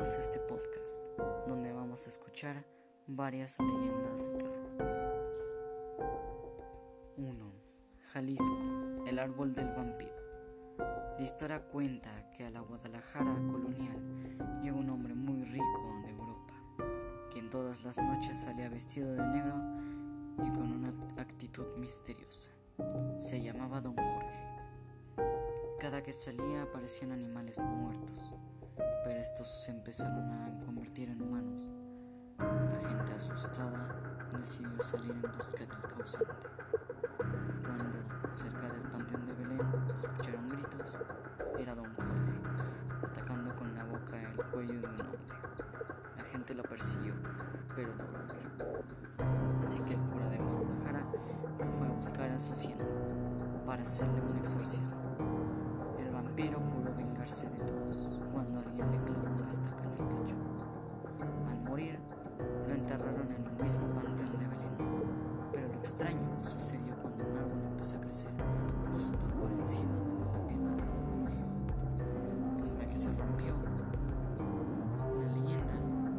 Este podcast, donde vamos a escuchar varias leyendas de terror. 1. Jalisco, el árbol del vampiro. La historia cuenta que a la Guadalajara colonial llegó un hombre muy rico de Europa, quien todas las noches salía vestido de negro y con una actitud misteriosa. Se llamaba Don Jorge. Cada que salía aparecían animales muertos pero estos se empezaron a convertir en humanos. La gente asustada decidió salir en busca del causante. Cuando, cerca del panteón de Belén, escucharon gritos, era don Jorge, atacando con la boca el cuello de un hombre. La gente lo persiguió, pero logró huir. Así que el cura de Guadalajara lo fue a buscar a su hacienda para hacerle un exorcismo. El vampiro de todos cuando alguien le clavó una estaca en el pecho. Al morir, lo enterraron en el mismo panteón de Belén. Pero lo extraño sucedió cuando un árbol empezó a crecer justo por encima de la lápida de Don Jorge, misma que se rompió. La leyenda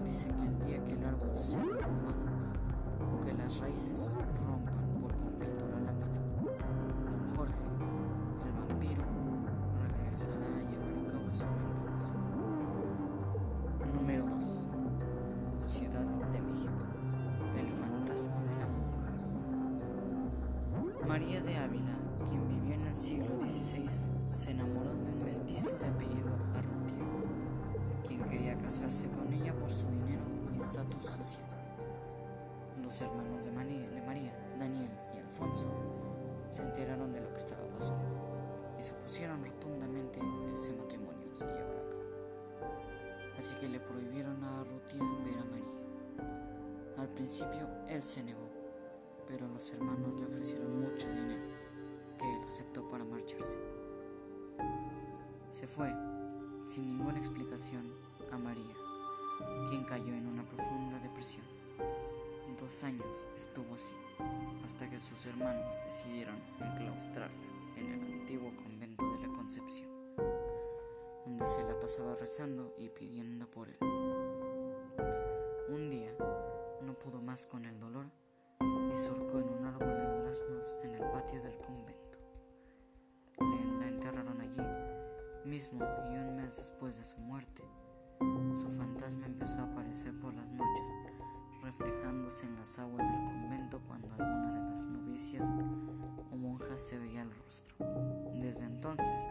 dice que el día que el árbol sea derrumbado o que las raíces María de Ávila, quien vivió en el siglo XVI, se enamoró de un mestizo de apellido Arrutia, quien quería casarse con ella por su dinero y estatus social. Los hermanos de María, Daniel y Alfonso, se enteraron de lo que estaba pasando y se opusieron rotundamente a ese matrimonio se llevara a cabo. Así que le prohibieron a Arrutia ver a María. Al principio él se negó, pero los hermanos le ofrecieron mucho dinero que él aceptó para marcharse. Se fue, sin ninguna explicación, a María, quien cayó en una profunda depresión. Dos años estuvo así, hasta que sus hermanos decidieron enclaustrarla en el antiguo convento de la Concepción, donde se la pasaba rezando y pidiendo por él. Un día no pudo más con el dolor y surcó en un árbol de duraznos en el patio del convento. Le la enterraron allí mismo y un mes después de su muerte, su fantasma empezó a aparecer por las noches, reflejándose en las aguas del convento cuando alguna de las novicias o monjas se veía el rostro. Desde entonces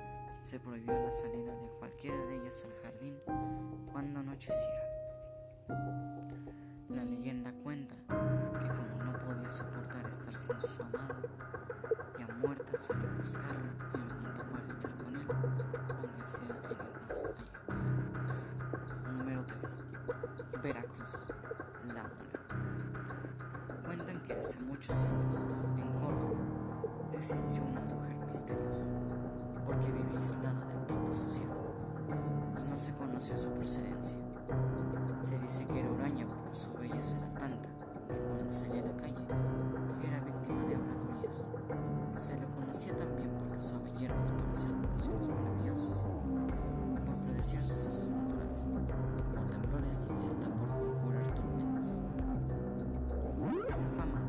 se prohibió la salida de cualquiera de ellas al jardín cuando anocheciera. La leyenda estar sin su amado, ya muerta salió a buscarlo y lo mandó para estar con él, aunque sea en el más allá. Número 3. Veracruz, la mulata. Cuentan que hace muchos años, en Córdoba, existió una mujer misteriosa, porque vivía aislada del trato social y no se conoció su procedencia. Se dice que era huraña porque su belleza era tanta cuando salía a la calle era víctima de habladurías. Se le conocía también porque usaba hierbas para hacer curaciones maravillosas por predecir sucesos naturales, como temblores y hasta por conjurar tormentas. Esa fama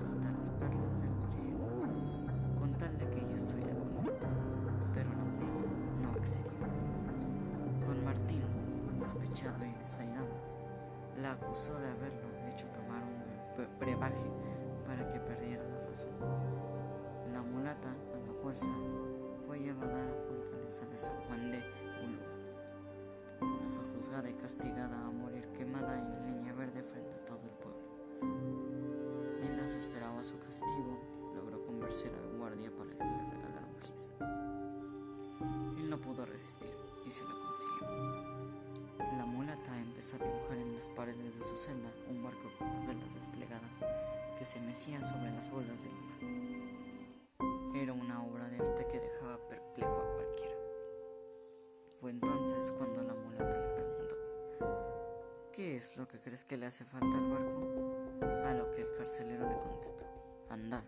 hasta las perlas del Virgen, con tal de que ella estuviera con él, pero la mulata no accedió. Don Martín, despechado y desairado, la acusó de haberlo hecho tomar un bre- brebaje para que perdiera la razón. La mulata, a la fuerza, fue llevada a la fortaleza de San Juan de Ulúa, donde fue juzgada y castigada a morir quemada en leña verde frente a todo el pueblo. Mientras esperaba su castigo, logró convencer al guardia para que le regalara un gis. Él no pudo resistir y se lo consiguió. La mulata empezó a dibujar en las paredes de su celda un barco con las velas desplegadas que se mecía sobre las olas del mar. Era una obra de arte que dejaba perplejo a cualquiera. entonces cuando la mulata le preguntó, ¿qué es lo que crees que le hace falta al barco? Lo que el carcelero le contestó, andar.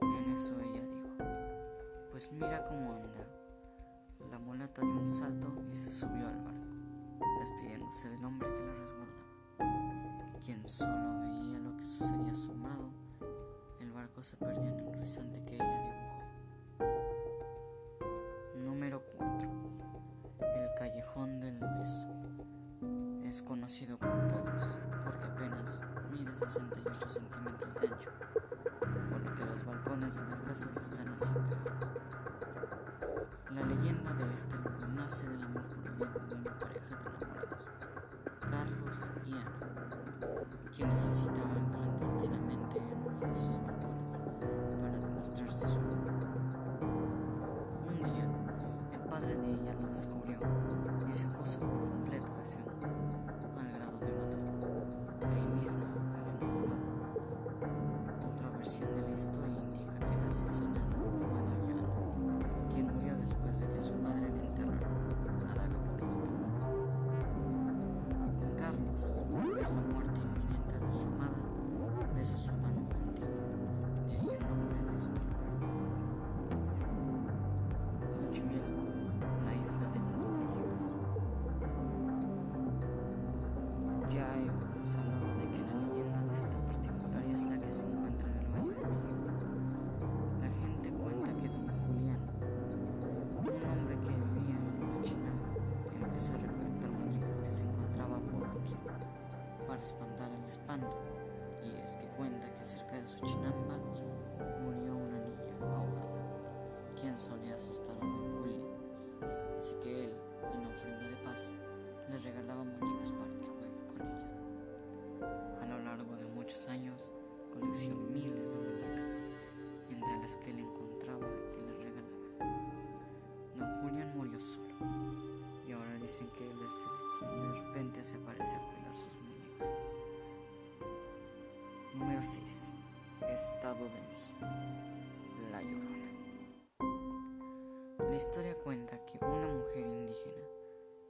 En eso ella dijo, pues mira cómo anda. La mulata dio un salto y se subió al barco, despidiéndose del hombre que la resguardaba, quien solo veía lo que sucedía asombrado. El barco se perdía en el horizonte que ella dibujó. Número 4. El callejón del beso. Es conocido por 68 centímetros de ancho los balcones de las casas están así pegados. La leyenda de este lugar nace del amor prohibido de una pareja de enamorados, Carlos y Ana, quienes necesitaban clandestinamente en uno de sus balcones para demostrarse su amor. Espanto. Y es que cuenta que cerca de su chinampa murió una niña ahogada, quien solía asustar a don Julián. Así que él, en ofrenda de paz, le regalaba muñecas para que juegue con ellas. A lo largo de muchos años, coleccionó miles de muñecas, entre las que le encontraba y le regalaba. Don Julián murió solo, y ahora dicen que él es el quien de repente se aparece a cuidar sus muñecas. Número 6. Estado de México. La Llorona. La historia cuenta que una mujer indígena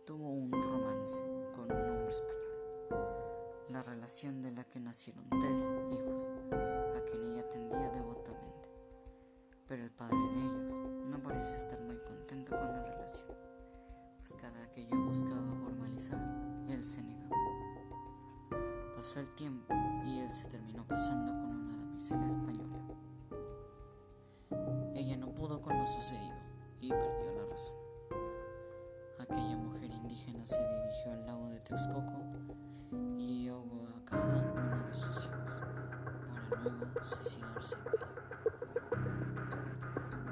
tuvo un romance con un hombre español la relación de la que nacieron tres hijos, a quien ella atendía devotamente. Pero el padre de ellos no parece estar muy contento con la relación, pues cada que ella buscaba formalizar, él se negaba. Pasó el tiempo y él se terminó casando con una damisela española. Ella no pudo con lo sucedido y perdió la razón. Aquella mujer indígena se dirigió al lago de Texcoco y ahogó a cada uno de sus hijos para luego suicidarse.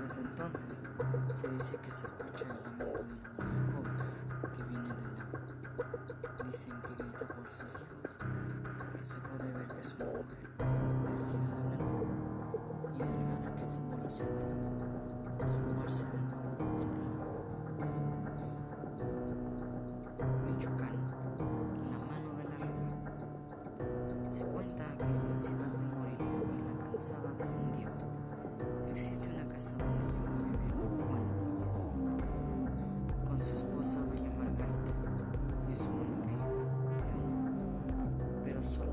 Desde entonces se dice que se escucha el lamento de una mujer joven que viene del lago. Dicen que grita por sus hijos, se puede ver que es una mujer vestida de blanco y delgada que deambula sin rumbo hasta esfumarse de nuevo en lago. Michoacán. Se cuenta que en la ciudad de Morelia, en la calzada de San Diego, existe una casa donde llegó a vivir don Juan Núñez, con su esposa doña Margarita y su única hija, Leona, pero solo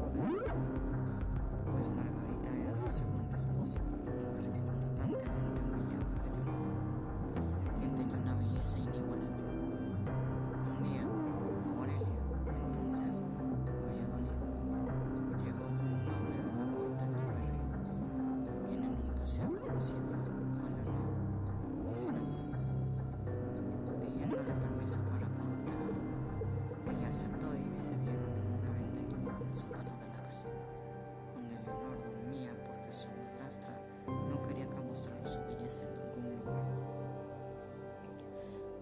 pidiéndole permiso para cortejar. Ella aceptó y se vieron en una ventanilla del sótano de la casa, donde Leonor dormía porque su madrastra no quería que mostrara su belleza en ningún lugar.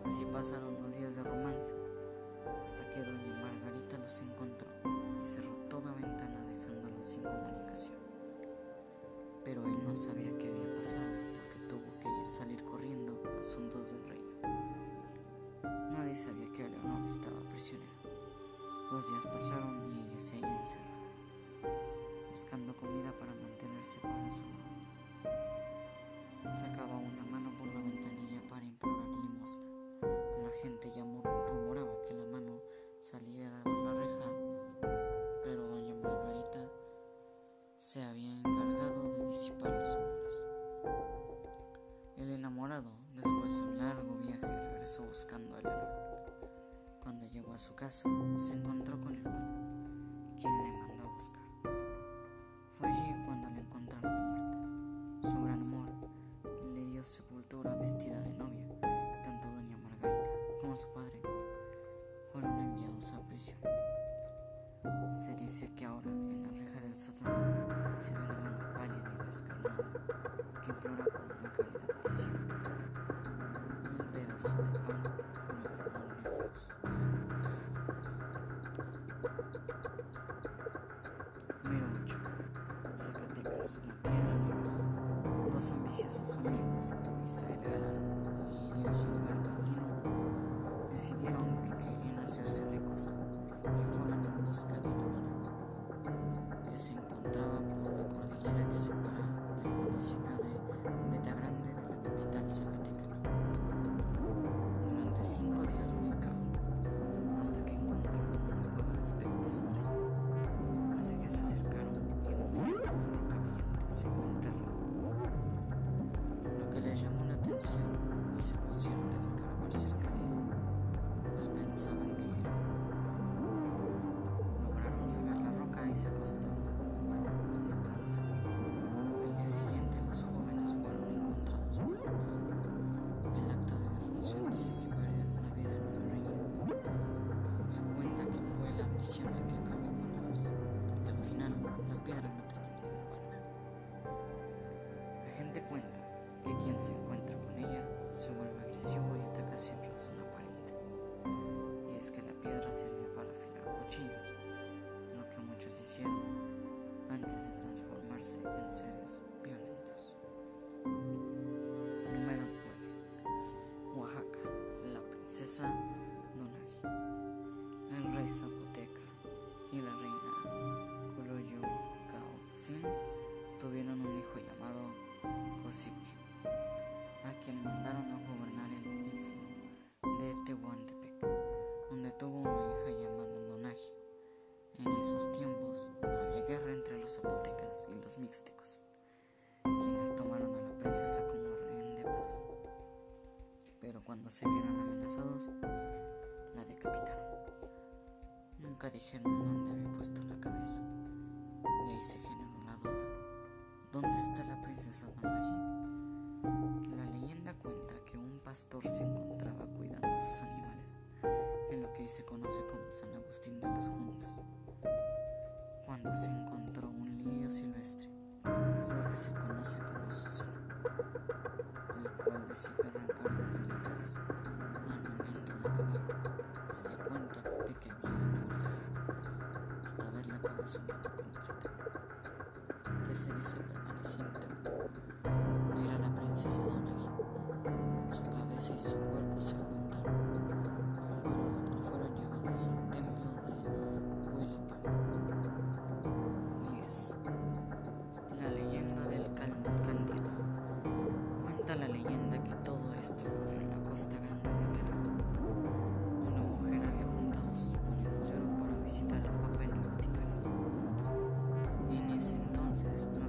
Así pasaron los días de romance, hasta que doña Margarita los encontró y cerró toda ventana dejándolos sin comunicación pero él no sabía qué había asuntos del reino. Nadie sabía que Leonor estaba prisionera. Los días pasaron y ella se halla encerrada, buscando comida para mantenerse para su madre. Sacaba una mano por la ventanilla para implorar limosna. La gente ya rumoraba que la mano salía a la reja, pero doña Margarita se había encargado de disipar los rumores. El enamorado, después de un largo viaje, regresó buscando a Leonor. Cuando llegó a su casa, se encontró con el padre, quien le mandó a buscar. Fue allí cuando le encontraron muerta. Su gran amor le dio sepultura vestida de novia. Tanto doña Margarita como su padre fueron enviados a prisión. Se dice que ahora en la reja del sótano se ve una mano descarnada que implora por una caridad siempre, un pedazo de pan por el amor de Dios. Número 8. Zacatecas, la piedra. Dos ambiciosos amigos, Misael Galán y Gilberto Guino, decidieron que querían hacerse ricos y fueron en busca de una mina que se encontraba y se acostaron a descansar. Al día siguiente los jóvenes fueron encontrados muertos. El acta de defunción dice que perdieron la vida en una riña. Se cuenta que fue la ambición la que acabó con ellos, porque al final la piedra no tenía ningún valor. La gente cuenta que quien se encuentra con ella se vuelve agresivo y ataca sin razón aparente. Y es que la piedra sirve para afilar cuchillos, lo antes de transformarse en seres violentos. Número 9. Oaxaca, la princesa Donagi. El rey Zapoteca y la reina Culoyucaotzin tuvieron un hijo llamado Cosiqui, a quien mandaron a gobernar el istmo de Tehuantepec, cuando se vieron amenazados, la decapitaron. Nunca dijeron dónde había puesto la cabeza. De ahí se generó la duda. ¿Dónde está la princesa Donagi? La leyenda cuenta que un pastor se encontraba cuidando sus animales en lo que hoy se conoce como San Agustín de las Juntas, cuando se encontró un lirio silvestre, flor que se conoce como susano, el cual decidió arrancar al momento de acabar. Se dio cuenta de que había una oreja hasta ver la cabeza humana completa, que se dice permanecía intacta. Era la princesa Donagi. Su cabeza y su ese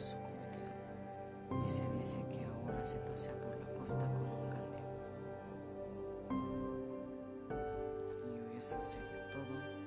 su cometido y se dice que ahora se pasea por la costa con un candil. Y eso sería todo